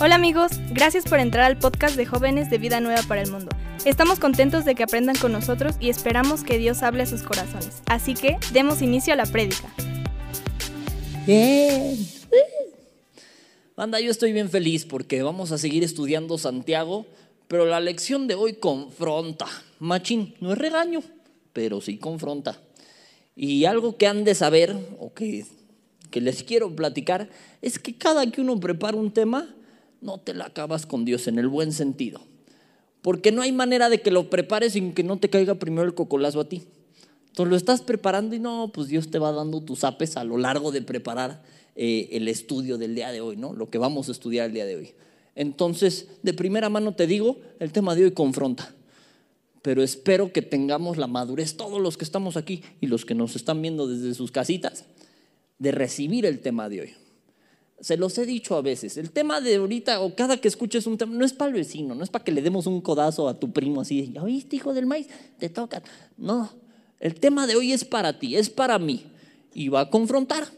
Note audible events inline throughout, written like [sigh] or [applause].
Hola amigos, gracias por entrar al podcast de jóvenes de Vida Nueva para el Mundo. Estamos contentos de que aprendan con nosotros y esperamos que Dios hable a sus corazones. Así que demos inicio a la prédica. Bien. Yo estoy bien feliz porque vamos a seguir estudiando Santiago, pero la lección de hoy confronta. Machín, no es regaño, pero sí confronta. Y algo que han de saber, o que, que les quiero platicar, es que cada que uno prepara un tema, no te la acabas con Dios en el buen sentido. Porque no hay manera de que lo prepares sin que no te caiga primero el cocolazo a ti. Entonces lo estás preparando y no, pues Dios te va dando tus apes a lo largo de preparar eh, el estudio del día de hoy, ¿no? Lo que vamos a estudiar el día de hoy. Entonces, de primera mano te digo, el tema de hoy confronta. Pero espero que tengamos la madurez, todos los que estamos aquí y los que nos están viendo desde sus casitas, de recibir el tema de hoy. Se los he dicho a veces, el tema de ahorita o cada que escuches un tema, no es para el vecino, no es para que le demos un codazo a tu primo así, ya oíste hijo del maíz, te toca. No, el tema de hoy es para ti, es para mí y va a confrontar.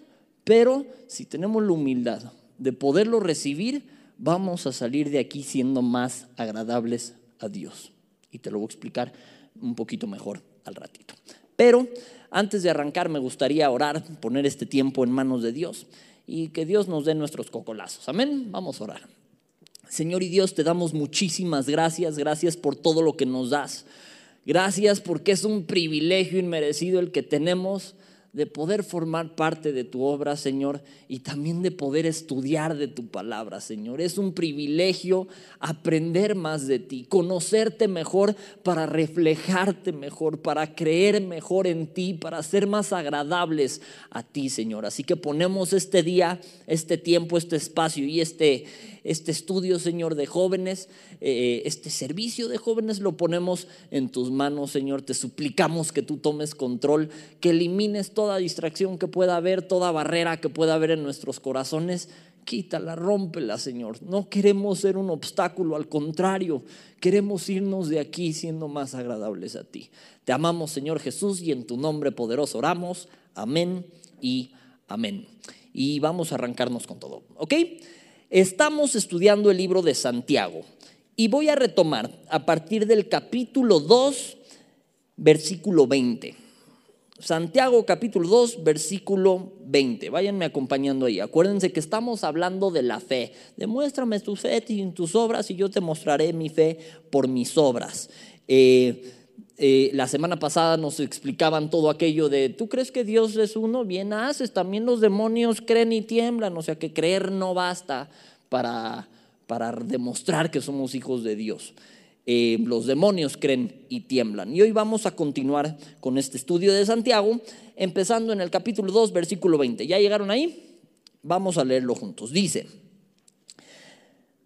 Pero si tenemos la humildad de poderlo recibir, vamos a salir de aquí siendo más agradables a Dios. Y te lo voy a explicar un poquito mejor al ratito. Pero antes de arrancar me gustaría orar, poner este tiempo en manos de Dios y que Dios nos dé nuestros cocolazos. Amén. Vamos a orar. Señor y Dios, te damos muchísimas gracias, gracias por todo lo que nos das. Gracias porque es un privilegio inmerecido el que tenemos de poder formar parte de tu obra, Señor, y también de poder estudiar de tu palabra, Señor. Es un privilegio aprender más de ti, conocerte mejor para reflejarte mejor, para creer mejor en ti, para ser más agradables a ti, Señor. Así que ponemos este día, este tiempo, este espacio y este este estudio, Señor, de jóvenes, eh, este servicio de jóvenes lo ponemos en tus manos, Señor. Te suplicamos que tú tomes control, que elimines toda distracción que pueda haber, toda barrera que pueda haber en nuestros corazones. Quítala, rómpela, Señor. No queremos ser un obstáculo, al contrario, queremos irnos de aquí siendo más agradables a ti. Te amamos, Señor Jesús, y en tu nombre poderoso oramos. Amén y amén. Y vamos a arrancarnos con todo, ¿ok? Estamos estudiando el libro de Santiago y voy a retomar a partir del capítulo 2, versículo 20. Santiago capítulo 2, versículo 20. Váyanme acompañando ahí. Acuérdense que estamos hablando de la fe. Demuéstrame tu fe en tus obras y yo te mostraré mi fe por mis obras. Eh, eh, la semana pasada nos explicaban todo aquello de, ¿tú crees que Dios es uno? Bien haces, también los demonios creen y tiemblan, o sea que creer no basta para, para demostrar que somos hijos de Dios. Eh, los demonios creen y tiemblan. Y hoy vamos a continuar con este estudio de Santiago, empezando en el capítulo 2, versículo 20. ¿Ya llegaron ahí? Vamos a leerlo juntos. Dice,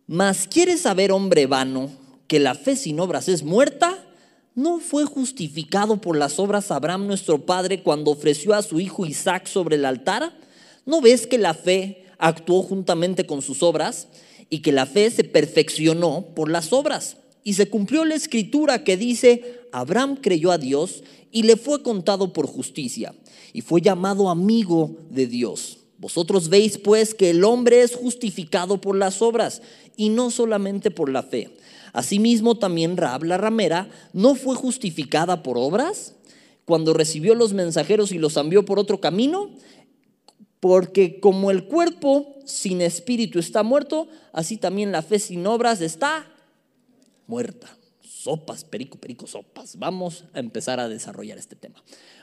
mas quieres saber, hombre vano, que la fe sin obras es muerta? ¿No fue justificado por las obras Abraham nuestro padre cuando ofreció a su hijo Isaac sobre el altar? ¿No ves que la fe actuó juntamente con sus obras y que la fe se perfeccionó por las obras? Y se cumplió la escritura que dice, Abraham creyó a Dios y le fue contado por justicia y fue llamado amigo de Dios. Vosotros veis pues que el hombre es justificado por las obras y no solamente por la fe. Asimismo, también Raab la ramera no fue justificada por obras cuando recibió los mensajeros y los envió por otro camino, porque como el cuerpo sin espíritu está muerto, así también la fe sin obras está muerta. Sopas, perico, perico, sopas. Vamos a empezar a desarrollar este tema.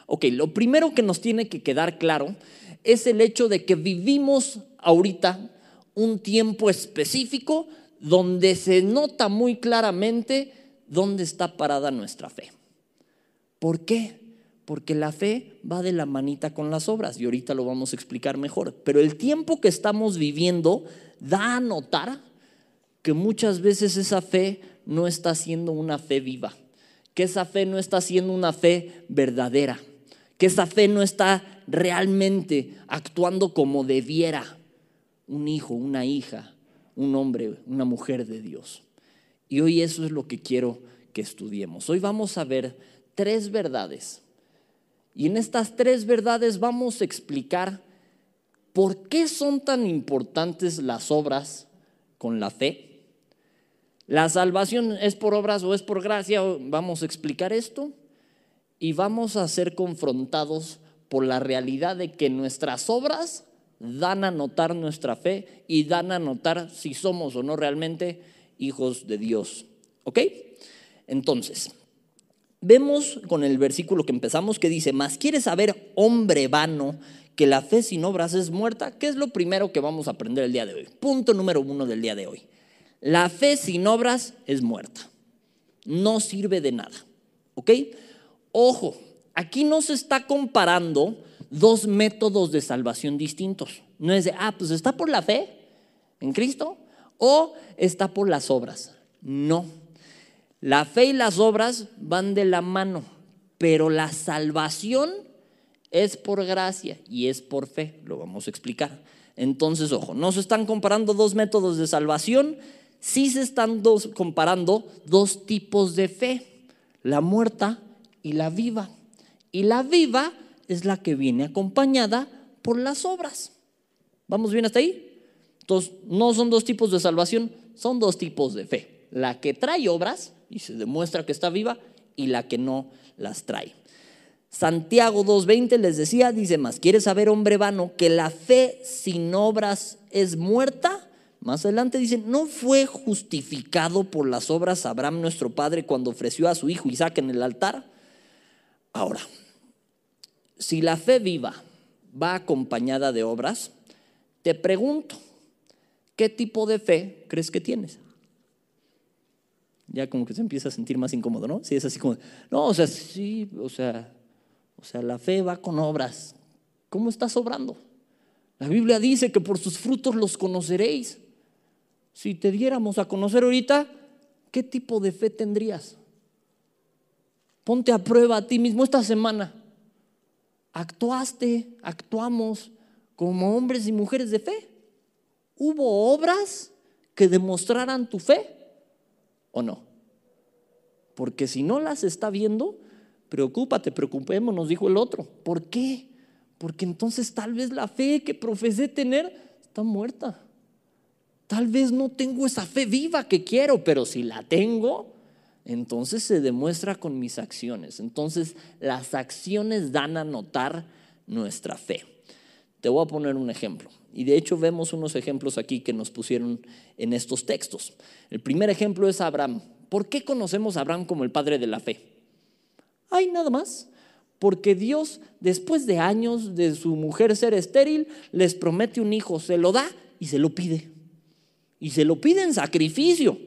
Ok, lo primero que nos tiene que quedar claro es el hecho de que vivimos ahorita un tiempo específico donde se nota muy claramente dónde está parada nuestra fe. ¿Por qué? Porque la fe va de la manita con las obras y ahorita lo vamos a explicar mejor. Pero el tiempo que estamos viviendo da a notar que muchas veces esa fe no está siendo una fe viva, que esa fe no está siendo una fe verdadera, que esa fe no está realmente actuando como debiera un hijo, una hija, un hombre, una mujer de Dios. Y hoy eso es lo que quiero que estudiemos. Hoy vamos a ver tres verdades. Y en estas tres verdades vamos a explicar por qué son tan importantes las obras con la fe. La salvación es por obras o es por gracia. Vamos a explicar esto y vamos a ser confrontados por la realidad de que nuestras obras dan a notar nuestra fe y dan a notar si somos o no realmente hijos de Dios. ¿Ok? Entonces, vemos con el versículo que empezamos que dice, más quieres saber, hombre vano, que la fe sin obras es muerta. ¿Qué es lo primero que vamos a aprender el día de hoy? Punto número uno del día de hoy. La fe sin obras es muerta. No sirve de nada. ¿Ok? Ojo, aquí no se está comparando dos métodos de salvación distintos. No es de, ah, pues está por la fe en Cristo o está por las obras. No. La fe y las obras van de la mano, pero la salvación es por gracia y es por fe. Lo vamos a explicar. Entonces, ojo, no se están comparando dos métodos de salvación, sí se están comparando dos tipos de fe, la muerta y la viva. Y la viva es la que viene acompañada por las obras. ¿Vamos bien hasta ahí? Entonces, no son dos tipos de salvación, son dos tipos de fe. La que trae obras y se demuestra que está viva y la que no las trae. Santiago 2.20 les decía, dice más, ¿quieres saber, hombre vano, que la fe sin obras es muerta? Más adelante dice, ¿no fue justificado por las obras Abraham nuestro padre cuando ofreció a su hijo Isaac en el altar? Ahora, si la fe viva va acompañada de obras, te pregunto, ¿qué tipo de fe crees que tienes? Ya como que se empieza a sentir más incómodo, ¿no? Si es así como, no, o sea, sí, o sea, o sea, la fe va con obras. ¿Cómo estás obrando? La Biblia dice que por sus frutos los conoceréis. Si te diéramos a conocer ahorita, ¿qué tipo de fe tendrías? Ponte a prueba a ti mismo esta semana. ¿Actuaste, actuamos como hombres y mujeres de fe? ¿Hubo obras que demostraran tu fe o no? Porque si no las está viendo, preocúpate, preocupémonos, dijo el otro. ¿Por qué? Porque entonces tal vez la fe que profesé tener está muerta. Tal vez no tengo esa fe viva que quiero, pero si la tengo, entonces se demuestra con mis acciones. Entonces las acciones dan a notar nuestra fe. Te voy a poner un ejemplo. Y de hecho vemos unos ejemplos aquí que nos pusieron en estos textos. El primer ejemplo es Abraham. ¿Por qué conocemos a Abraham como el padre de la fe? Hay nada más. Porque Dios, después de años de su mujer ser estéril, les promete un hijo, se lo da y se lo pide. Y se lo pide en sacrificio.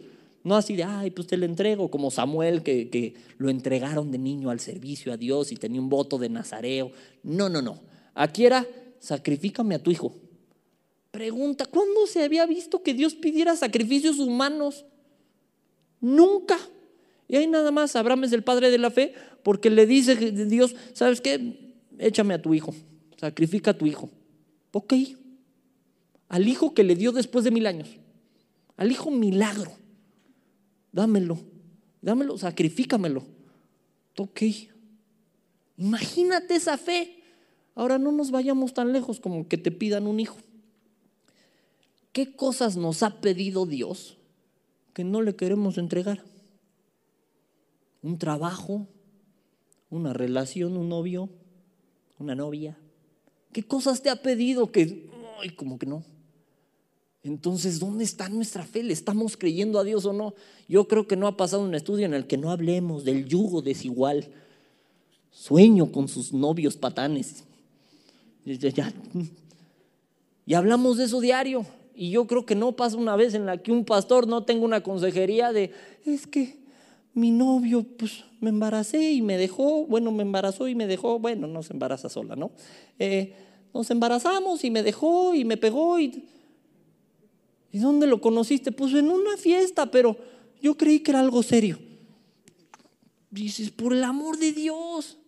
No así de, ay, pues te lo entrego, como Samuel, que, que lo entregaron de niño al servicio a Dios y tenía un voto de nazareo. No, no, no. Aquí era, sacrifícame a tu hijo. Pregunta, ¿cuándo se había visto que Dios pidiera sacrificios humanos? Nunca. Y ahí nada más, Abraham es el padre de la fe, porque le dice Dios, ¿sabes qué? Échame a tu hijo, sacrifica a tu hijo. Ok, al hijo que le dio después de mil años, al hijo milagro, dámelo, dámelo, sacrifícamelo. Ok, imagínate esa fe. Ahora no nos vayamos tan lejos como que te pidan un hijo. ¿Qué cosas nos ha pedido Dios que no le queremos entregar? un trabajo, una relación, un novio, una novia. ¿Qué cosas te ha pedido que, ay, como que no? Entonces, ¿dónde está nuestra fe? ¿Le estamos creyendo a Dios o no? Yo creo que no ha pasado un estudio en el que no hablemos del yugo desigual. Sueño con sus novios patanes. Y hablamos de eso diario. Y yo creo que no pasa una vez en la que un pastor no tenga una consejería de, es que mi novio, pues me embaracé y me dejó, bueno, me embarazó y me dejó, bueno, no se embaraza sola, ¿no? Eh, nos embarazamos y me dejó y me pegó y... ¿Y dónde lo conociste? Pues en una fiesta, pero yo creí que era algo serio. Dices, por el amor de Dios.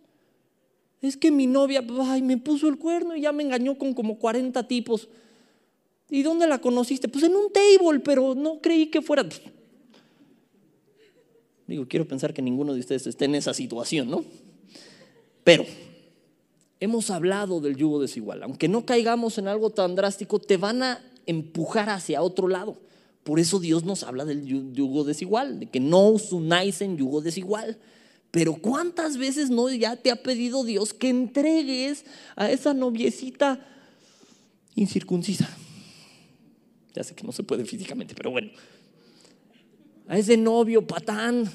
Es que mi novia, ay, me puso el cuerno y ya me engañó con como 40 tipos. ¿Y dónde la conociste? Pues en un table, pero no creí que fuera. Digo, quiero pensar que ninguno de ustedes esté en esa situación, ¿no? Pero hemos hablado del yugo desigual. Aunque no caigamos en algo tan drástico, te van a empujar hacia otro lado. Por eso Dios nos habla del yugo desigual, de que no os unáis en yugo desigual. Pero ¿cuántas veces no ya te ha pedido Dios que entregues a esa noviecita incircuncisa? Ya sé que no se puede físicamente, pero bueno. A ese novio patán,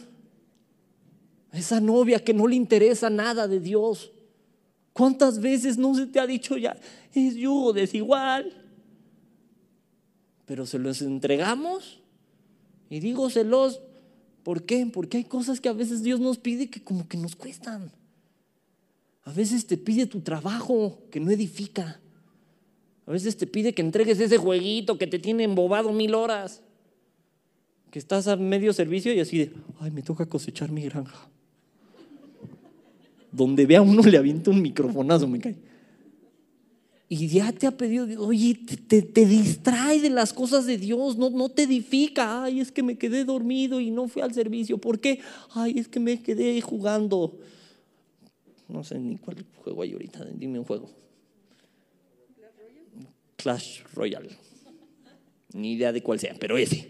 a esa novia que no le interesa nada de Dios. ¿Cuántas veces no se te ha dicho ya, es yugo desigual? Pero se los entregamos. Y digo celos, ¿por qué? Porque hay cosas que a veces Dios nos pide que como que nos cuestan. A veces te pide tu trabajo que no edifica. A veces te pide que entregues ese jueguito que te tiene embobado mil horas. Que estás a medio servicio y así de, ay, me toca cosechar mi granja. Donde vea uno le avienta un microfonazo, me cae. Y ya te ha pedido, oye, te, te, distrae de las cosas de Dios, no, no te edifica. Ay, es que me quedé dormido y no fui al servicio. ¿Por qué? Ay, es que me quedé jugando. No sé ni cuál juego hay ahorita, dime un juego. Clash Royale. Ni idea de cuál sea, pero ese.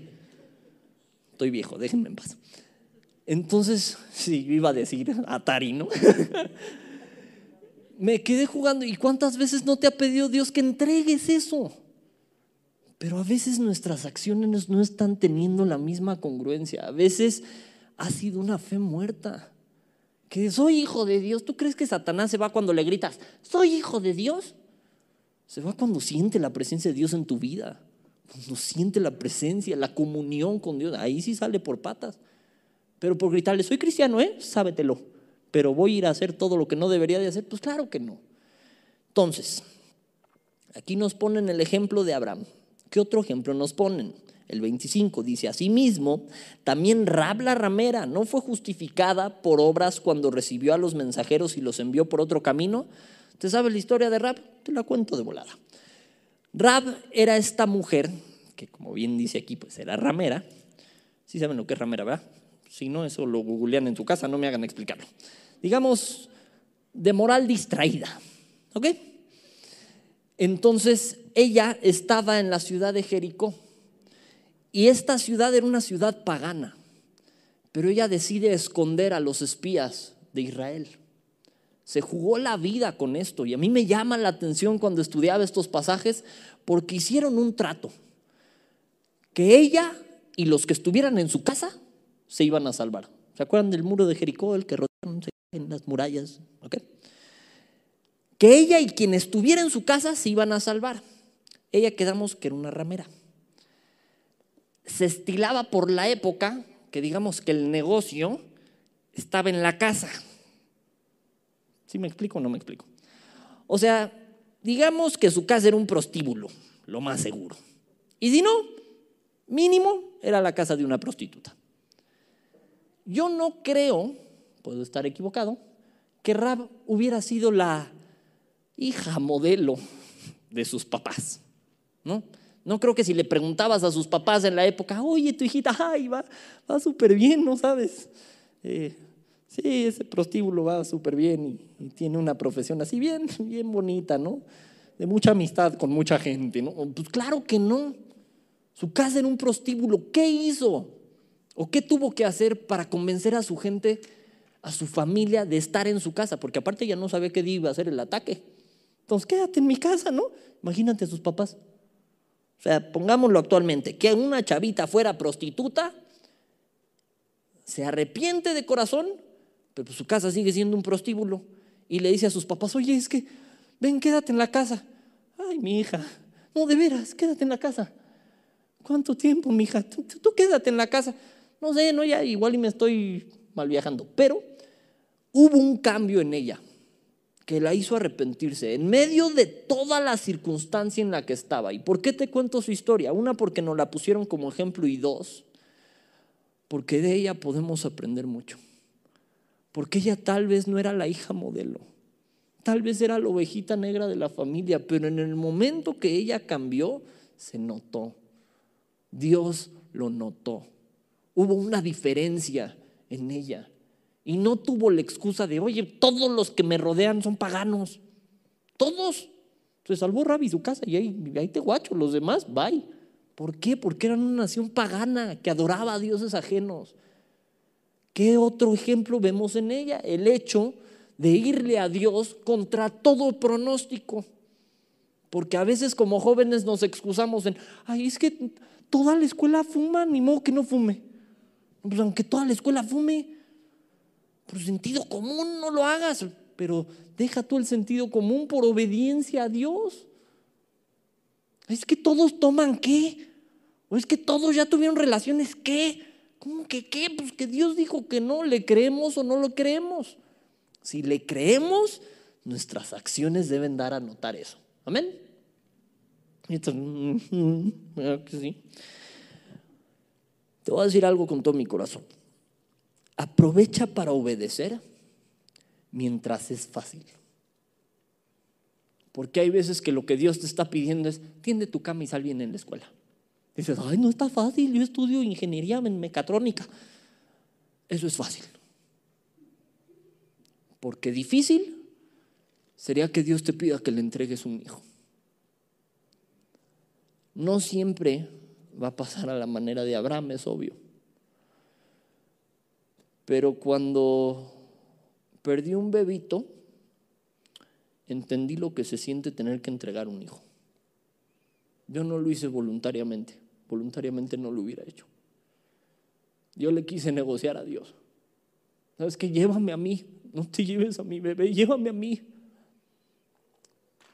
Estoy viejo, déjenme en paz. Entonces, sí, iba a decir Atari, ¿no? [laughs] Me quedé jugando. ¿Y cuántas veces no te ha pedido Dios que entregues eso? Pero a veces nuestras acciones no están teniendo la misma congruencia. A veces ha sido una fe muerta. Que soy hijo de Dios. ¿Tú crees que Satanás se va cuando le gritas, soy hijo de Dios? Se va cuando siente la presencia de Dios en tu vida, cuando siente la presencia, la comunión con Dios. Ahí sí sale por patas. Pero por gritarle, soy cristiano, ¿eh? Sábetelo. Pero voy a ir a hacer todo lo que no debería de hacer. Pues claro que no. Entonces, aquí nos ponen el ejemplo de Abraham. ¿Qué otro ejemplo nos ponen? El 25 dice, asimismo, también Rab la ramera no fue justificada por obras cuando recibió a los mensajeros y los envió por otro camino, ¿Te sabes la historia de Rab? Te la cuento de volada. Rab era esta mujer, que como bien dice aquí, pues era ramera. ¿Sí saben lo que es ramera, verdad? Si no, eso lo googlean en su casa, no me hagan explicarlo. Digamos, de moral distraída. ¿Ok? Entonces, ella estaba en la ciudad de Jericó. Y esta ciudad era una ciudad pagana. Pero ella decide esconder a los espías de Israel. Se jugó la vida con esto y a mí me llama la atención cuando estudiaba estos pasajes porque hicieron un trato. Que ella y los que estuvieran en su casa se iban a salvar. ¿Se acuerdan del muro de Jericó, el que rodearon en las murallas? Que ella y quien estuviera en su casa se iban a salvar. Ella quedamos que era una ramera. Se estilaba por la época que digamos que el negocio estaba en la casa. ¿Sí me explico o no me explico? O sea, digamos que su casa era un prostíbulo, lo más seguro. Y si no, mínimo era la casa de una prostituta. Yo no creo, puedo estar equivocado, que Rab hubiera sido la hija modelo de sus papás, ¿no? No creo que si le preguntabas a sus papás en la época, oye, tu hijita, ay, va, va súper bien, ¿no sabes? Eh, Sí, ese prostíbulo va súper bien y, tiene una profesión así bien, bien bonita, ¿no? De mucha amistad con mucha gente, ¿no? Pues claro que no. Su casa era un prostíbulo. ¿Qué hizo? ¿O qué tuvo que hacer para convencer a su gente, a su familia, de estar en su casa? Porque aparte ya no sabía qué día iba a ser el ataque. Entonces, quédate en mi casa, ¿no? Imagínate a sus papás. O sea, pongámoslo actualmente, que una chavita fuera prostituta, se arrepiente de corazón pero pues su casa sigue siendo un prostíbulo. Y le dice a sus papás, oye, es que, ven, quédate en la casa. Ay, mi hija, no, de veras, quédate en la casa. ¿Cuánto tiempo, mi hija? Tú, tú, quédate en la casa. No sé, no, ya igual y me estoy mal viajando. Pero hubo un cambio en ella que la hizo arrepentirse en medio de toda la circunstancia en la que estaba. ¿Y por qué te cuento su historia? Una, porque nos la pusieron como ejemplo y dos, porque de ella podemos aprender mucho porque ella tal vez no era la hija modelo, tal vez era la ovejita negra de la familia, pero en el momento que ella cambió, se notó. Dios lo notó. Hubo una diferencia en ella. Y no tuvo la excusa de, oye, todos los que me rodean son paganos. Todos. Se salvó Rabi su casa y ahí, ahí te guacho, los demás, bye. ¿Por qué? Porque eran una nación pagana que adoraba a dioses ajenos. ¿Qué otro ejemplo vemos en ella? El hecho de irle a Dios contra todo pronóstico. Porque a veces como jóvenes nos excusamos en, ay, es que toda la escuela fuma, ni modo que no fume. Pues aunque toda la escuela fume, por sentido común no lo hagas, pero deja tú el sentido común por obediencia a Dios. Es que todos toman qué? ¿O es que todos ya tuvieron relaciones qué? ¿Cómo que qué? Pues que Dios dijo que no, ¿le creemos o no lo creemos? Si le creemos, nuestras acciones deben dar a notar eso. Amén. Mm, mm, sí. Te voy a decir algo con todo mi corazón. Aprovecha para obedecer mientras es fácil. Porque hay veces que lo que Dios te está pidiendo es, tiende tu cama y sal bien en la escuela. Dices, ay, no está fácil, yo estudio ingeniería en mecatrónica. Eso es fácil. Porque difícil sería que Dios te pida que le entregues un hijo. No siempre va a pasar a la manera de Abraham, es obvio. Pero cuando perdí un bebito, entendí lo que se siente tener que entregar un hijo. Yo no lo hice voluntariamente, voluntariamente no lo hubiera hecho. Yo le quise negociar a Dios. ¿Sabes qué? Llévame a mí, no te lleves a mi bebé, llévame a mí.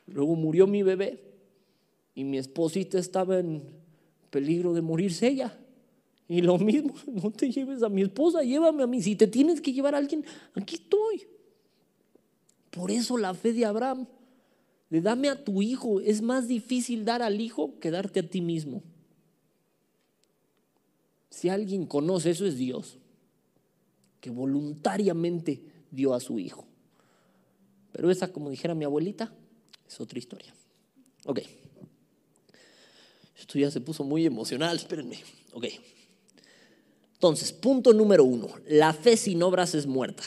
Luego murió mi bebé y mi esposita estaba en peligro de morirse ella. Y lo mismo, [laughs] no te lleves a mi esposa, llévame a mí. Si te tienes que llevar a alguien, aquí estoy. Por eso la fe de Abraham, de dame a tu hijo, es más difícil dar al hijo que darte a ti mismo. Si alguien conoce eso es Dios, que voluntariamente dio a su hijo. Pero esa, como dijera mi abuelita, es otra historia. Ok. Esto ya se puso muy emocional, espérenme. Ok. Entonces, punto número uno, la fe sin obras es muerta.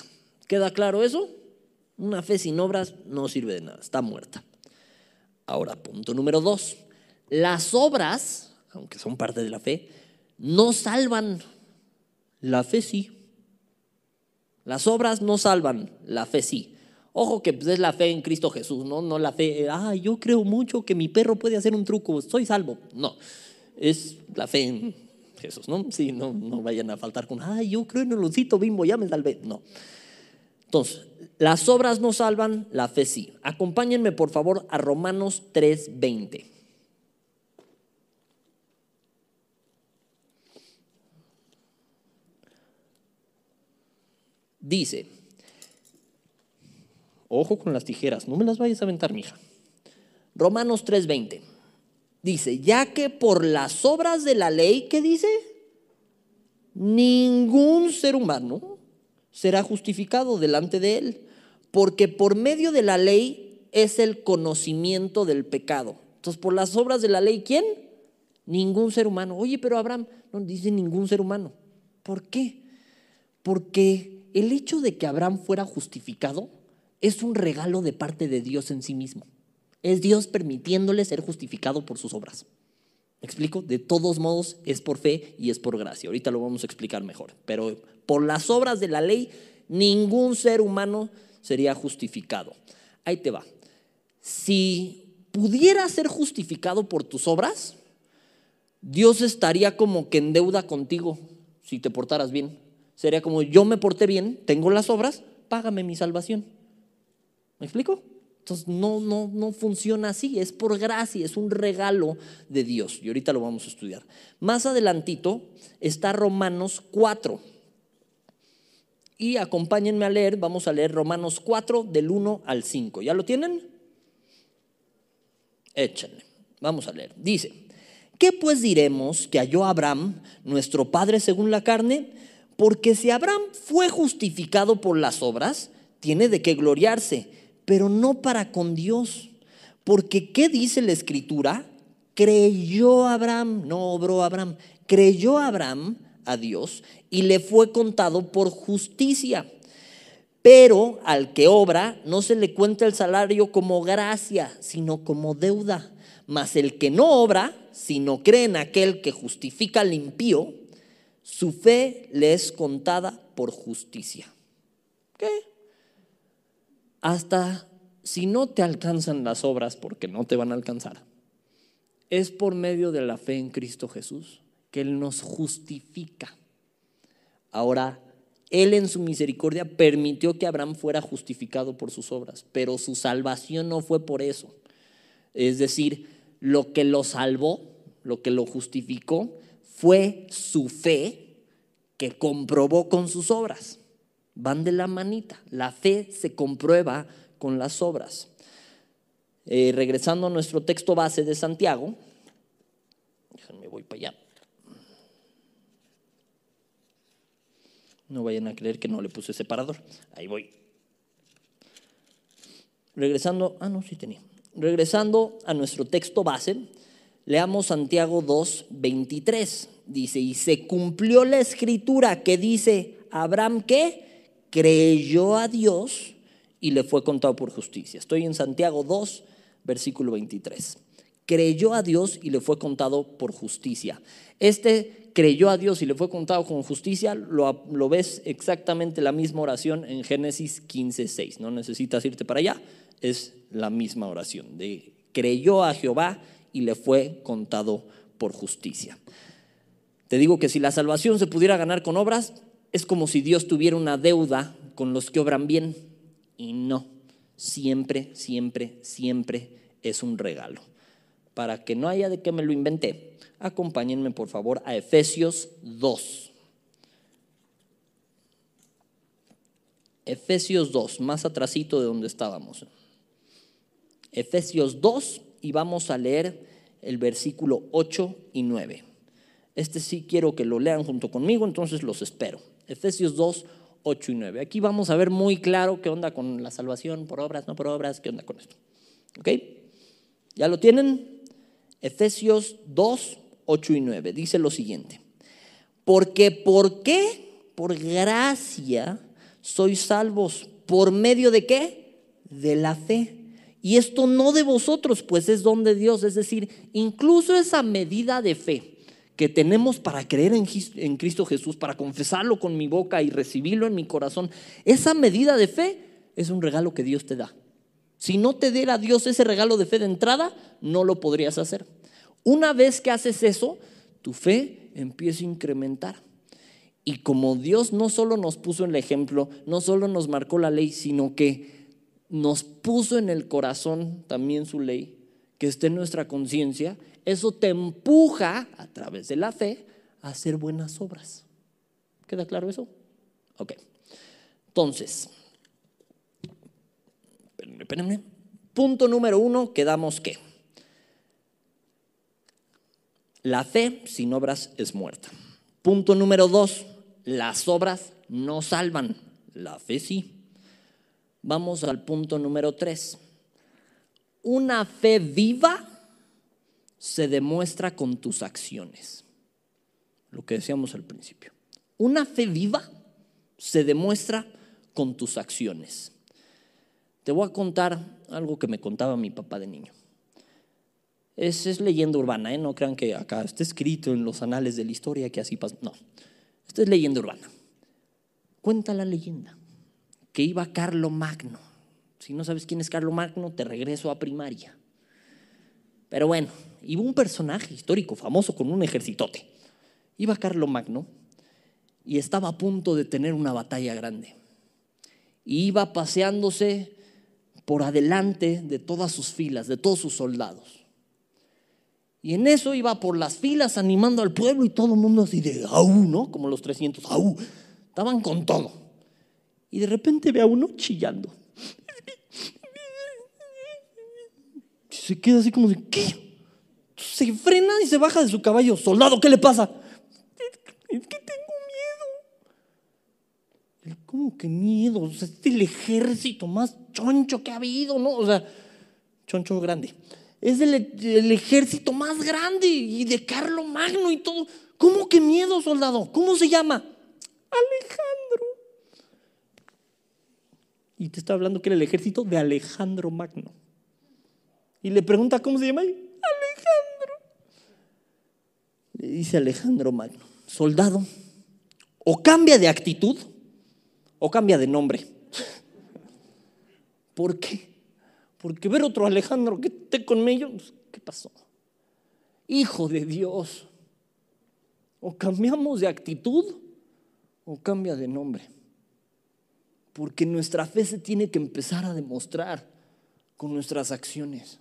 ¿Queda claro eso? Una fe sin obras no sirve de nada, está muerta. Ahora, punto número dos. Las obras, aunque son parte de la fe, no salvan. La fe sí. Las obras no salvan, la fe sí. Ojo que pues, es la fe en Cristo Jesús, ¿no? No la fe, ah, yo creo mucho que mi perro puede hacer un truco, soy salvo. No, es la fe en Jesús, ¿no? Sí, no, no vayan a faltar con, ah, yo creo en el osito bimbo, ya me salvé. No. Entonces, las obras no salvan, la fe sí. Acompáñenme por favor a Romanos 3:20. Dice, ojo con las tijeras, no me las vayas a aventar, mija. Romanos 3:20. Dice, ya que por las obras de la ley, ¿qué dice? Ningún ser humano será justificado delante de él, porque por medio de la ley es el conocimiento del pecado. Entonces, por las obras de la ley, ¿quién? Ningún ser humano. Oye, pero Abraham no dice ningún ser humano. ¿Por qué? Porque el hecho de que Abraham fuera justificado es un regalo de parte de Dios en sí mismo. Es Dios permitiéndole ser justificado por sus obras. ¿Me explico? De todos modos es por fe y es por gracia. Ahorita lo vamos a explicar mejor. Pero por las obras de la ley, ningún ser humano sería justificado. Ahí te va. Si pudiera ser justificado por tus obras, Dios estaría como que en deuda contigo si te portaras bien. Sería como yo me porté bien, tengo las obras, págame mi salvación. ¿Me explico? Entonces no, no, no funciona así, es por gracia, es un regalo de Dios. Y ahorita lo vamos a estudiar. Más adelantito está Romanos 4. Y acompáñenme a leer, vamos a leer Romanos 4 del 1 al 5. ¿Ya lo tienen? Échenle, vamos a leer. Dice, ¿qué pues diremos que halló Abraham, nuestro padre según la carne? Porque si Abraham fue justificado por las obras, tiene de qué gloriarse pero no para con Dios. Porque ¿qué dice la escritura? Creyó Abraham, no obró Abraham, creyó Abraham a Dios y le fue contado por justicia. Pero al que obra no se le cuenta el salario como gracia, sino como deuda. Mas el que no obra sino cree en aquel que justifica al impío, su fe le es contada por justicia. ¿Qué? Hasta si no te alcanzan las obras, porque no te van a alcanzar, es por medio de la fe en Cristo Jesús que Él nos justifica. Ahora, Él en su misericordia permitió que Abraham fuera justificado por sus obras, pero su salvación no fue por eso. Es decir, lo que lo salvó, lo que lo justificó, fue su fe que comprobó con sus obras. Van de la manita. La fe se comprueba con las obras. Eh, regresando a nuestro texto base de Santiago, déjenme voy para allá. No vayan a creer que no le puse separador. Ahí voy. Regresando, ah, no, sí tenía. Regresando a nuestro texto base, leamos Santiago 2, 23. Dice, y se cumplió la escritura que dice, Abraham que creyó a Dios y le fue contado por justicia. Estoy en Santiago 2, versículo 23. Creyó a Dios y le fue contado por justicia. Este creyó a Dios y le fue contado con justicia, lo, lo ves exactamente la misma oración en Génesis 15, 6. No necesitas irte para allá, es la misma oración de creyó a Jehová y le fue contado por justicia. Te digo que si la salvación se pudiera ganar con obras, es como si Dios tuviera una deuda con los que obran bien y no, siempre, siempre, siempre es un regalo. Para que no haya de qué me lo inventé, acompáñenme por favor a Efesios 2. Efesios 2, más atrasito de donde estábamos. Efesios 2 y vamos a leer el versículo 8 y 9. Este sí quiero que lo lean junto conmigo, entonces los espero. Efesios 2, 8 y 9. Aquí vamos a ver muy claro qué onda con la salvación por obras, no por obras, qué onda con esto. ¿Ok? ¿Ya lo tienen? Efesios 2, 8 y 9. Dice lo siguiente. Porque, ¿por qué? Por gracia sois salvos. ¿Por medio de qué? De la fe. Y esto no de vosotros, pues es don de Dios. Es decir, incluso esa medida de fe que tenemos para creer en, Cristo Jesús, para confesarlo con mi boca y recibirlo en mi corazón, esa medida de fe es un regalo que Dios te da. Si no te diera Dios ese regalo de fe de entrada, no lo podrías hacer. Una vez que haces eso, tu fe empieza a incrementar. Y como Dios no solo nos puso el ejemplo, no solo nos marcó la ley, sino que nos puso en el corazón también su ley, que esté en nuestra conciencia, eso te empuja a través de la fe a hacer buenas obras. ¿Queda claro eso? Ok. Entonces, espérenme, espérenme. Punto número uno, quedamos que la fe sin obras es muerta. Punto número dos, las obras no salvan, la fe sí. Vamos al punto número tres. Una fe viva se demuestra con tus acciones. Lo que decíamos al principio. Una fe viva se demuestra con tus acciones. Te voy a contar algo que me contaba mi papá de niño. Es, es leyenda urbana, ¿eh? no crean que acá está escrito en los anales de la historia que así pasa. No, esto es leyenda urbana. Cuenta la leyenda que iba Carlo Magno. Si no sabes quién es Carlo Magno, te regreso a primaria. Pero bueno, iba un personaje histórico famoso con un ejercitote. Iba Carlo Magno y estaba a punto de tener una batalla grande. iba paseándose por adelante de todas sus filas, de todos sus soldados. Y en eso iba por las filas animando al pueblo y todo el mundo así de au, ¿no? Como los 300, au. Estaban con todo y de repente ve a uno chillando. Se queda así como de, ¿qué? Se frena y se baja de su caballo. Soldado, ¿qué le pasa? Es que tengo miedo. ¿Cómo que miedo? O sea, es el ejército más choncho que ha habido, ¿no? O sea, choncho grande. Es el, el ejército más grande y de Carlo Magno y todo. ¿Cómo que miedo, soldado? ¿Cómo se llama? Alejandro. Y te está hablando que era el ejército de Alejandro Magno. Y le pregunta cómo se llama. Alejandro. Le dice Alejandro Magno, soldado, o cambia de actitud o cambia de nombre. [laughs] ¿Por qué? Porque ver otro Alejandro que esté conmigo, pues, ¿qué pasó? Hijo de Dios, o cambiamos de actitud o cambia de nombre. Porque nuestra fe se tiene que empezar a demostrar con nuestras acciones.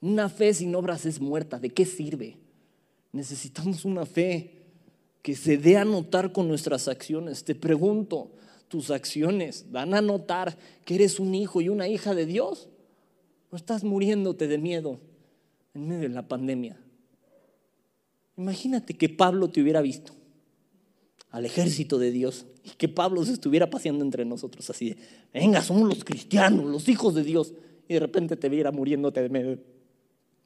Una fe sin obras es muerta. ¿De qué sirve? Necesitamos una fe que se dé a notar con nuestras acciones. Te pregunto, ¿tus acciones dan a notar que eres un hijo y una hija de Dios? ¿O estás muriéndote de miedo en medio de la pandemia? Imagínate que Pablo te hubiera visto al ejército de Dios y que Pablo se estuviera paseando entre nosotros así de, venga, somos los cristianos, los hijos de Dios, y de repente te viera muriéndote de miedo.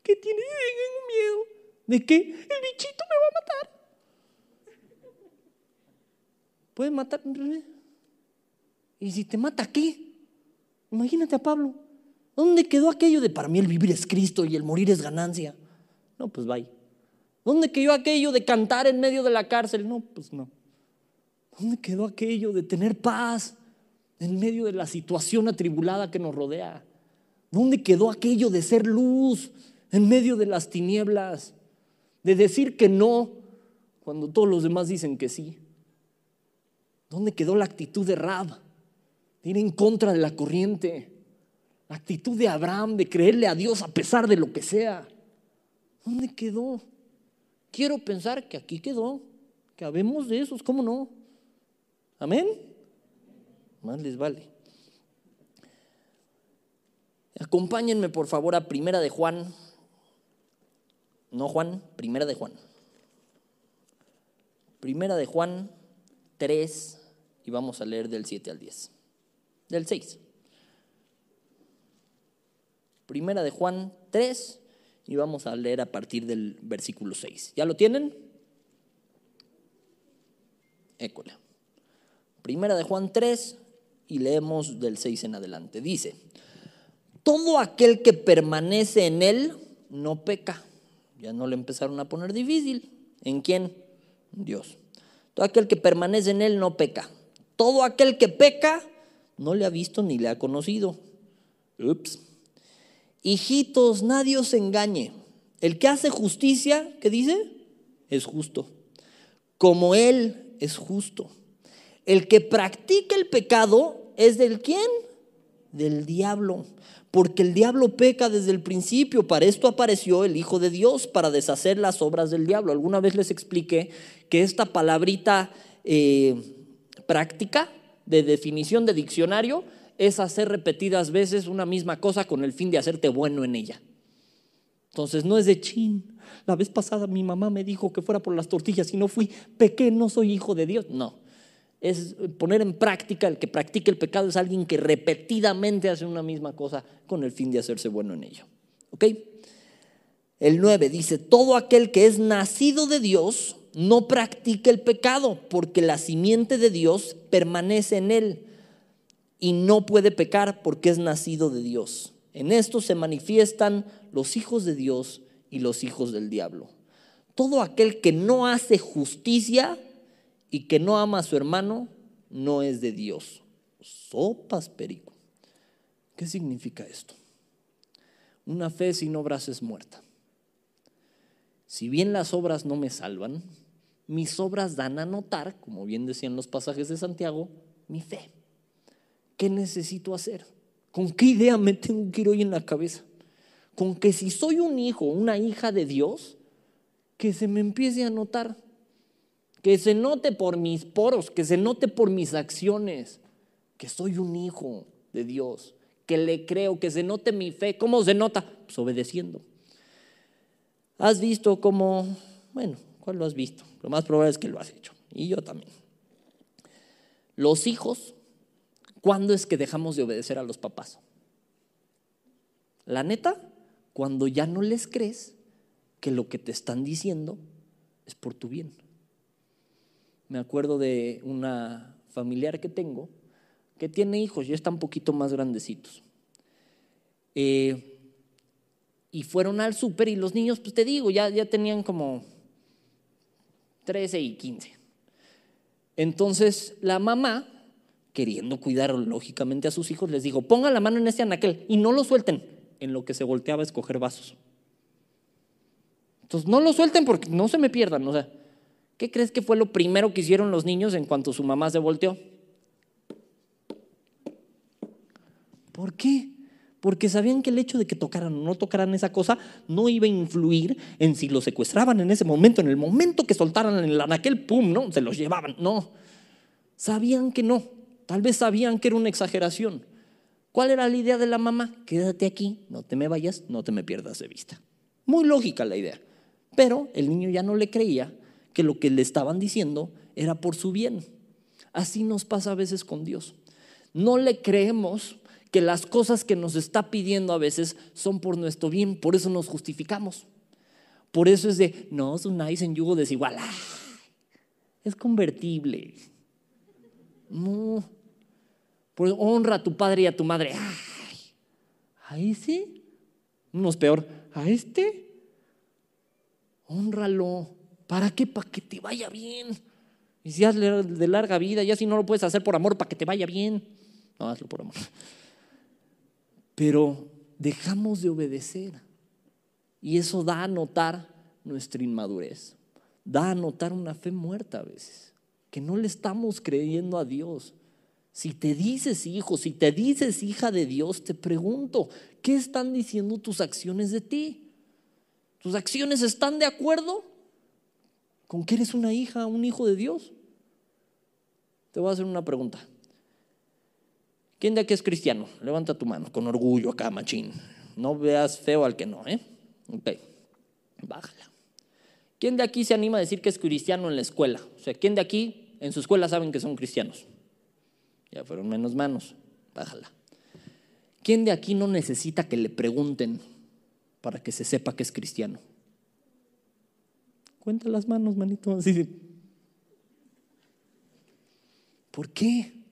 ¿Qué tienes? Tengo miedo. ¿De qué? El bichito me va a matar. Puede matar. ¿Y si te mata qué? Imagínate a Pablo. ¿Dónde quedó aquello de para mí el vivir es Cristo y el morir es ganancia? No, pues vaya. ¿Dónde quedó aquello de cantar en medio de la cárcel? No, pues no. ¿Dónde quedó aquello de tener paz en medio de la situación atribulada que nos rodea? ¿Dónde quedó aquello de ser luz en medio de las tinieblas? De decir que no cuando todos los demás dicen que sí. ¿Dónde quedó la actitud de Rab? De ir en contra de la corriente. La actitud de Abraham de creerle a Dios a pesar de lo que sea. ¿Dónde quedó? Quiero pensar que aquí quedó, que habemos de esos, ¿cómo no? Amén. Más les vale. Acompáñenme por favor a Primera de Juan. No Juan, Primera de Juan. Primera de Juan 3 y vamos a leer del 7 al 10. Del 6. Primera de Juan 3 y vamos a leer a partir del versículo 6. ¿Ya lo tienen? École. Primera de Juan 3 y leemos del 6 en adelante. Dice, todo aquel que permanece en él no peca. Ya no le empezaron a poner difícil. ¿En quién? Dios. Todo aquel que permanece en él no peca. Todo aquel que peca no le ha visto ni le ha conocido. Ups. Hijitos, nadie os engañe. El que hace justicia, ¿qué dice? Es justo. Como él es justo. El que practica el pecado es del quién? Del diablo. Porque el diablo peca desde el principio. Para esto apareció el Hijo de Dios, para deshacer las obras del diablo. Alguna vez les expliqué que esta palabrita eh, práctica de definición de diccionario es hacer repetidas veces una misma cosa con el fin de hacerte bueno en ella. Entonces no es de chin. La vez pasada mi mamá me dijo que fuera por las tortillas y no fui, pequé, no soy hijo de Dios. No, es poner en práctica, el que practique el pecado es alguien que repetidamente hace una misma cosa con el fin de hacerse bueno en ello. ¿Ok? El 9 dice, todo aquel que es nacido de Dios no practica el pecado, porque la simiente de Dios permanece en él y no puede pecar porque es nacido de Dios. En esto se manifiestan los hijos de Dios y los hijos del diablo. Todo aquel que no hace justicia y que no ama a su hermano no es de Dios. Sopas, perico. ¿Qué significa esto? Una fe sin obras es muerta. Si bien las obras no me salvan, mis obras dan a notar, como bien decían los pasajes de Santiago, mi fe. ¿Qué necesito hacer? ¿Con qué idea me tengo que ir hoy en la cabeza? Con que si soy un hijo, una hija de Dios, que se me empiece a notar. Que se note por mis poros, que se note por mis acciones, que soy un hijo de Dios, que le creo, que se note mi fe. ¿Cómo se nota? Pues obedeciendo. ¿Has visto cómo, bueno, cuál lo has visto? Lo más probable es que lo has hecho. Y yo también. Los hijos, ¿cuándo es que dejamos de obedecer a los papás? La neta, cuando ya no les crees que lo que te están diciendo es por tu bien. Me acuerdo de una familiar que tengo que tiene hijos, ya están un poquito más grandecitos. Eh, y fueron al súper y los niños, pues te digo, ya, ya tenían como 13 y 15. Entonces la mamá, queriendo cuidar lógicamente a sus hijos, les dijo, pongan la mano en ese anaquel y no lo suelten, en lo que se volteaba a escoger vasos. Entonces no lo suelten porque no se me pierdan. O sea, ¿qué crees que fue lo primero que hicieron los niños en cuanto su mamá se volteó? ¿Por qué? Porque sabían que el hecho de que tocaran o no tocaran esa cosa no iba a influir en si lo secuestraban en ese momento, en el momento que soltaran el anaquel, pum, ¿no? Se los llevaban. No. Sabían que no. Tal vez sabían que era una exageración. ¿Cuál era la idea de la mamá? Quédate aquí, no te me vayas, no te me pierdas de vista. Muy lógica la idea. Pero el niño ya no le creía que lo que le estaban diciendo era por su bien. Así nos pasa a veces con Dios. No le creemos que las cosas que nos está pidiendo a veces son por nuestro bien, por eso nos justificamos. Por eso es de, no, es un nice en yugo desigual. es convertible. No. Pues honra a tu padre y a tu madre. Ay, ¿A ese? No es peor. ¿A este? Honralo. ¿Para qué? Para que te vaya bien. Y si hazle de larga vida, ya si no lo puedes hacer por amor, para que te vaya bien. No, hazlo por amor pero dejamos de obedecer. Y eso da a notar nuestra inmadurez, da a notar una fe muerta a veces, que no le estamos creyendo a Dios. Si te dices hijo, si te dices hija de Dios, te pregunto, ¿qué están diciendo tus acciones de ti? ¿Tus acciones están de acuerdo con que eres una hija, un hijo de Dios? Te voy a hacer una pregunta. ¿Quién de aquí es cristiano? Levanta tu mano, con orgullo acá, machín. No veas feo al que no, ¿eh? Ok, bájala. ¿Quién de aquí se anima a decir que es cristiano en la escuela? O sea, ¿quién de aquí en su escuela saben que son cristianos? Ya fueron menos manos, bájala. ¿Quién de aquí no necesita que le pregunten para que se sepa que es cristiano? Cuenta las manos, manito. ¿Por qué?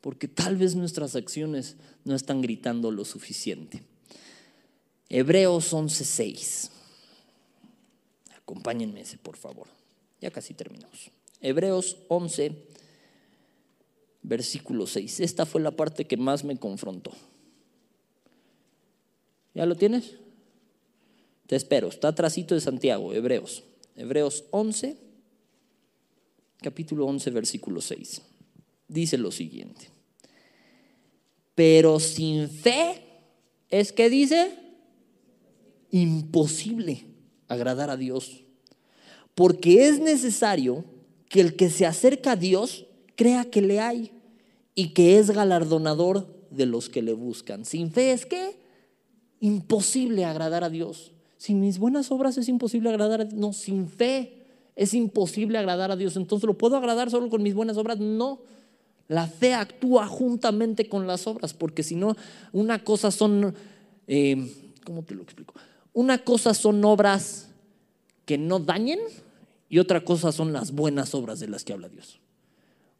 porque tal vez nuestras acciones no están gritando lo suficiente. Hebreos 11:6. Acompáñenme ese, por favor. Ya casi terminamos. Hebreos 11, versículo 6. Esta fue la parte que más me confrontó. ¿Ya lo tienes? Te espero. Está atrásito de Santiago, Hebreos. Hebreos 11, capítulo 11, versículo 6 dice lo siguiente. Pero sin fe es que dice imposible agradar a Dios. Porque es necesario que el que se acerca a Dios crea que le hay y que es galardonador de los que le buscan. Sin fe es que imposible agradar a Dios. Sin mis buenas obras es imposible agradar a Dios. No, sin fe es imposible agradar a Dios. Entonces, ¿lo puedo agradar solo con mis buenas obras? No. La fe actúa juntamente con las obras, porque si no, una cosa son, eh, ¿cómo te lo explico? Una cosa son obras que no dañen y otra cosa son las buenas obras de las que habla Dios.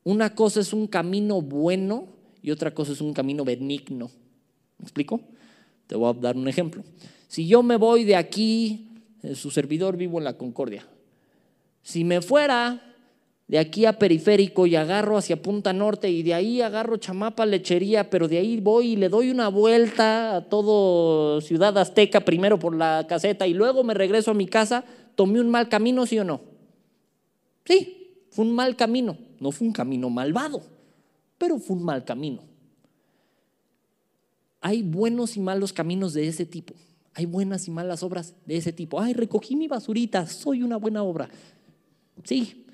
Una cosa es un camino bueno y otra cosa es un camino benigno. ¿Me explico? Te voy a dar un ejemplo. Si yo me voy de aquí, eh, su servidor vivo en la Concordia. Si me fuera de aquí a Periférico y agarro hacia Punta Norte y de ahí agarro Chamapa Lechería, pero de ahí voy y le doy una vuelta a todo Ciudad Azteca primero por la caseta y luego me regreso a mi casa, tomé un mal camino, ¿sí o no? Sí, fue un mal camino, no fue un camino malvado, pero fue un mal camino. Hay buenos y malos caminos de ese tipo. Hay buenas y malas obras de ese tipo. Ay, recogí mi basurita, soy una buena obra. Sí,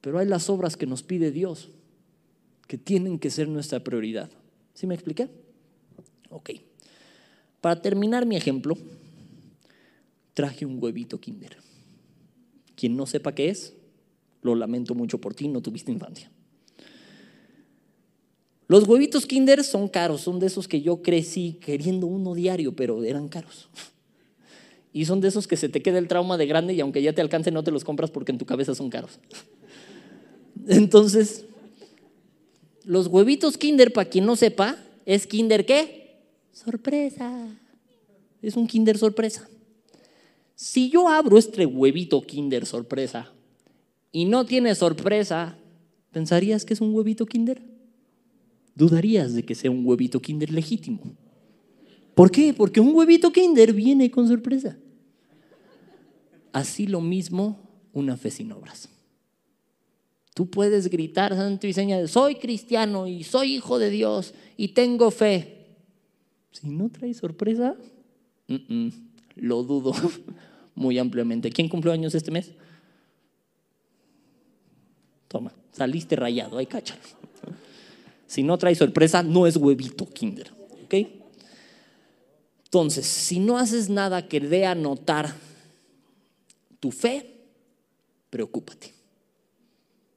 pero hay las obras que nos pide Dios, que tienen que ser nuestra prioridad. ¿Sí me expliqué? Ok. Para terminar mi ejemplo, traje un huevito kinder. Quien no sepa qué es, lo lamento mucho por ti, no tuviste infancia. Los huevitos kinder son caros, son de esos que yo crecí queriendo uno diario, pero eran caros. [laughs] Y son de esos que se te queda el trauma de grande y aunque ya te alcance no te los compras porque en tu cabeza son caros. [laughs] Entonces, los huevitos Kinder, para quien no sepa, es Kinder qué? Sorpresa. Es un Kinder sorpresa. Si yo abro este huevito Kinder sorpresa y no tiene sorpresa, ¿pensarías que es un huevito kinder? Dudarías de que sea un huevito kinder legítimo. ¿Por qué? Porque un huevito kinder viene con sorpresa. Así lo mismo una fe sin obras. Tú puedes gritar santo y señal, soy cristiano y soy hijo de Dios y tengo fe. Si no trae sorpresa, lo dudo [laughs] muy ampliamente. ¿Quién cumplió años este mes? Toma, saliste rayado, ahí cáchalo. Si no trae sorpresa, no es huevito kinder. ¿Ok? Entonces, si no haces nada que dé a notar tu fe, preocúpate.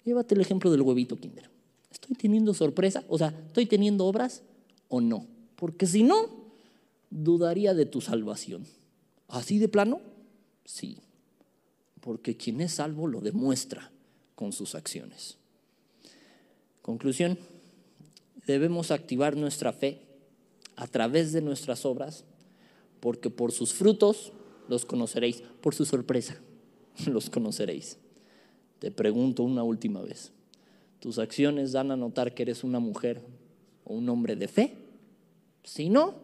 Llévate el ejemplo del huevito kinder. ¿Estoy teniendo sorpresa? O sea, ¿estoy teniendo obras o no? Porque si no, dudaría de tu salvación. ¿Así de plano? Sí. Porque quien es salvo lo demuestra con sus acciones. Conclusión, debemos activar nuestra fe a través de nuestras obras, porque por sus frutos los conoceréis, por su sorpresa [laughs] los conoceréis. Te pregunto una última vez, ¿tus acciones dan a notar que eres una mujer o un hombre de fe? Si no,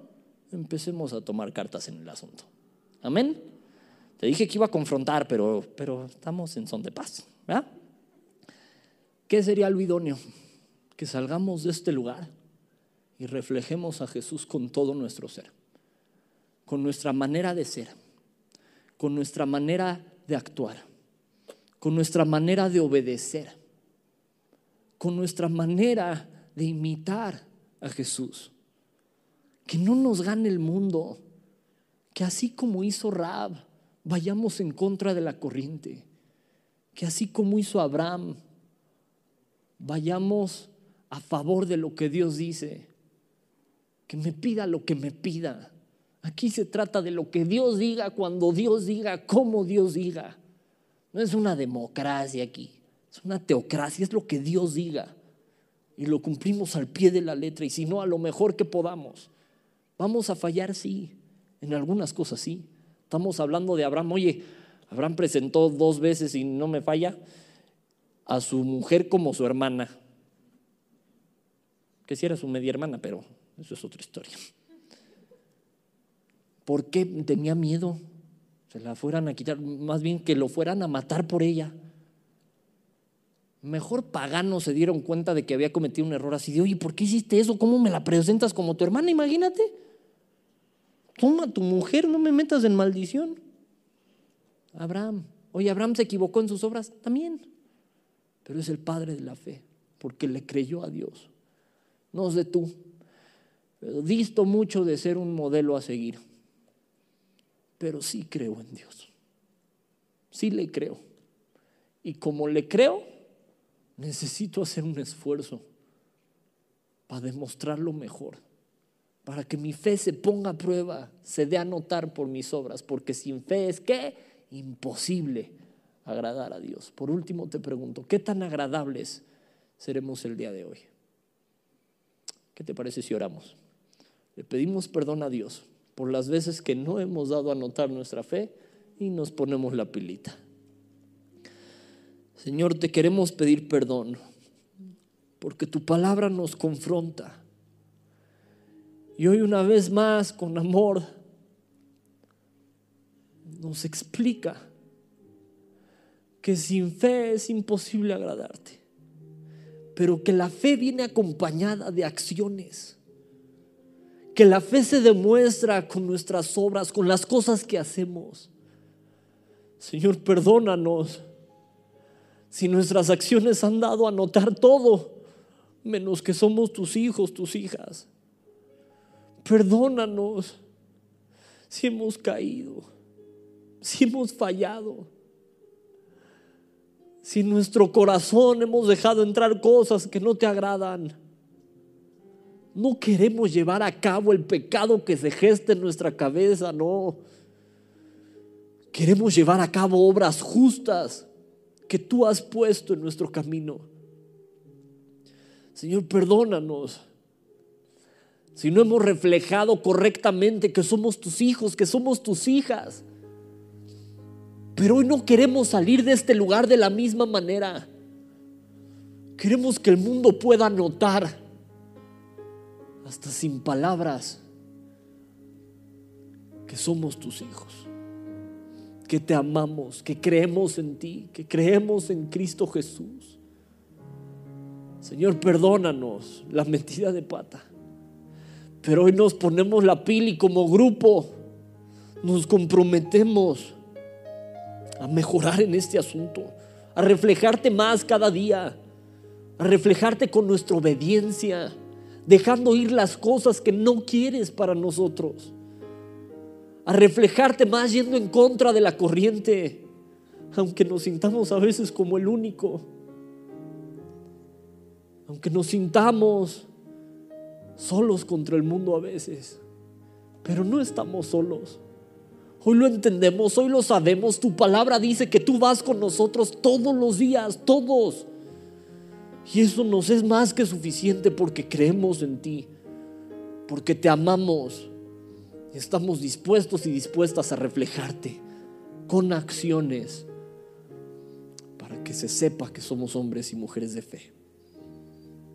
empecemos a tomar cartas en el asunto. Amén. Te dije que iba a confrontar, pero, pero estamos en son de paz. ¿verdad? ¿Qué sería lo idóneo? Que salgamos de este lugar y reflejemos a Jesús con todo nuestro ser, con nuestra manera de ser, con nuestra manera de actuar, con nuestra manera de obedecer, con nuestra manera de imitar a Jesús. Que no nos gane el mundo, que así como hizo Rab, vayamos en contra de la corriente, que así como hizo Abraham, vayamos a favor de lo que Dios dice. Que me pida lo que me pida. Aquí se trata de lo que Dios diga, cuando Dios diga, como Dios diga. No es una democracia aquí, es una teocracia, es lo que Dios diga. Y lo cumplimos al pie de la letra, y si no, a lo mejor que podamos. Vamos a fallar, sí, en algunas cosas sí. Estamos hablando de Abraham, oye, Abraham presentó dos veces y no me falla a su mujer como su hermana. Que si era su media hermana, pero eso es otra historia. ¿Por qué tenía miedo? Se la fueran a quitar, más bien que lo fueran a matar por ella. Mejor paganos se dieron cuenta de que había cometido un error así de, oye, ¿por qué hiciste eso? ¿Cómo me la presentas como tu hermana? Imagínate. Toma tu mujer, no me metas en maldición. Abraham. Oye, Abraham se equivocó en sus obras también pero es el padre de la fe, porque le creyó a Dios. No sé tú, pero disto mucho de ser un modelo a seguir, pero sí creo en Dios. Sí le creo. Y como le creo, necesito hacer un esfuerzo para demostrarlo mejor, para que mi fe se ponga a prueba, se dé a notar por mis obras, porque sin fe es que imposible agradar a Dios. Por último te pregunto, ¿qué tan agradables seremos el día de hoy? ¿Qué te parece si oramos? Le pedimos perdón a Dios por las veces que no hemos dado a notar nuestra fe y nos ponemos la pilita. Señor, te queremos pedir perdón porque tu palabra nos confronta. Y hoy una vez más, con amor, nos explica que sin fe es imposible agradarte, pero que la fe viene acompañada de acciones, que la fe se demuestra con nuestras obras, con las cosas que hacemos. Señor, perdónanos si nuestras acciones han dado a notar todo, menos que somos tus hijos, tus hijas. Perdónanos si hemos caído, si hemos fallado si nuestro corazón hemos dejado entrar cosas que no te agradan. No queremos llevar a cabo el pecado que se gesta en nuestra cabeza, no. Queremos llevar a cabo obras justas que tú has puesto en nuestro camino. Señor, perdónanos. Si no hemos reflejado correctamente que somos tus hijos, que somos tus hijas. Pero hoy no queremos salir de este lugar de la misma manera. Queremos que el mundo pueda notar, hasta sin palabras, que somos tus hijos, que te amamos, que creemos en ti, que creemos en Cristo Jesús. Señor, perdónanos la metida de pata. Pero hoy nos ponemos la pila y como grupo nos comprometemos a mejorar en este asunto, a reflejarte más cada día, a reflejarte con nuestra obediencia, dejando ir las cosas que no quieres para nosotros, a reflejarte más yendo en contra de la corriente, aunque nos sintamos a veces como el único, aunque nos sintamos solos contra el mundo a veces, pero no estamos solos. Hoy lo entendemos, hoy lo sabemos. Tu palabra dice que tú vas con nosotros todos los días, todos. Y eso nos es más que suficiente porque creemos en ti, porque te amamos. Estamos dispuestos y dispuestas a reflejarte con acciones para que se sepa que somos hombres y mujeres de fe.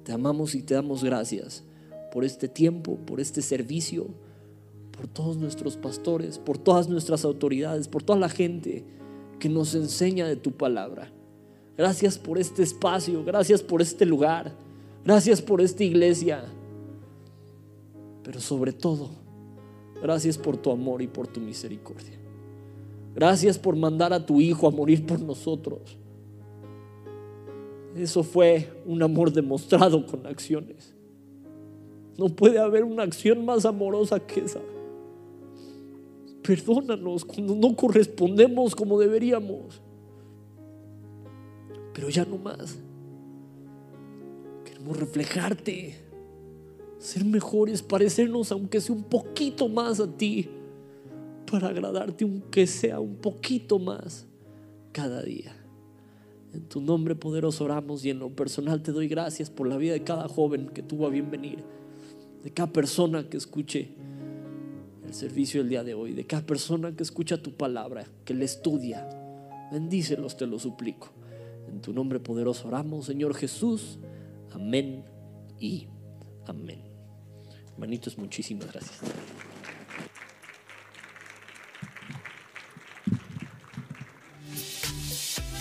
Te amamos y te damos gracias por este tiempo, por este servicio, por todos nuestros pastores, por todas nuestras autoridades, por toda la gente que nos enseña de tu palabra. Gracias por este espacio, gracias por este lugar, gracias por esta iglesia. Pero sobre todo, gracias por tu amor y por tu misericordia. Gracias por mandar a tu Hijo a morir por nosotros. Eso fue un amor demostrado con acciones. No puede haber una acción más amorosa que esa. Perdónanos cuando no correspondemos como deberíamos. Pero ya no más. Queremos reflejarte, ser mejores, parecernos aunque sea un poquito más a ti, para agradarte aunque sea un poquito más cada día. En tu nombre poderoso oramos y en lo personal te doy gracias por la vida de cada joven que tuvo a bien venir de cada persona que escuche el servicio del día de hoy, de cada persona que escucha tu palabra, que le estudia. Bendícelos, te lo suplico. En tu nombre poderoso oramos, Señor Jesús. Amén y amén. Hermanitos, muchísimas gracias.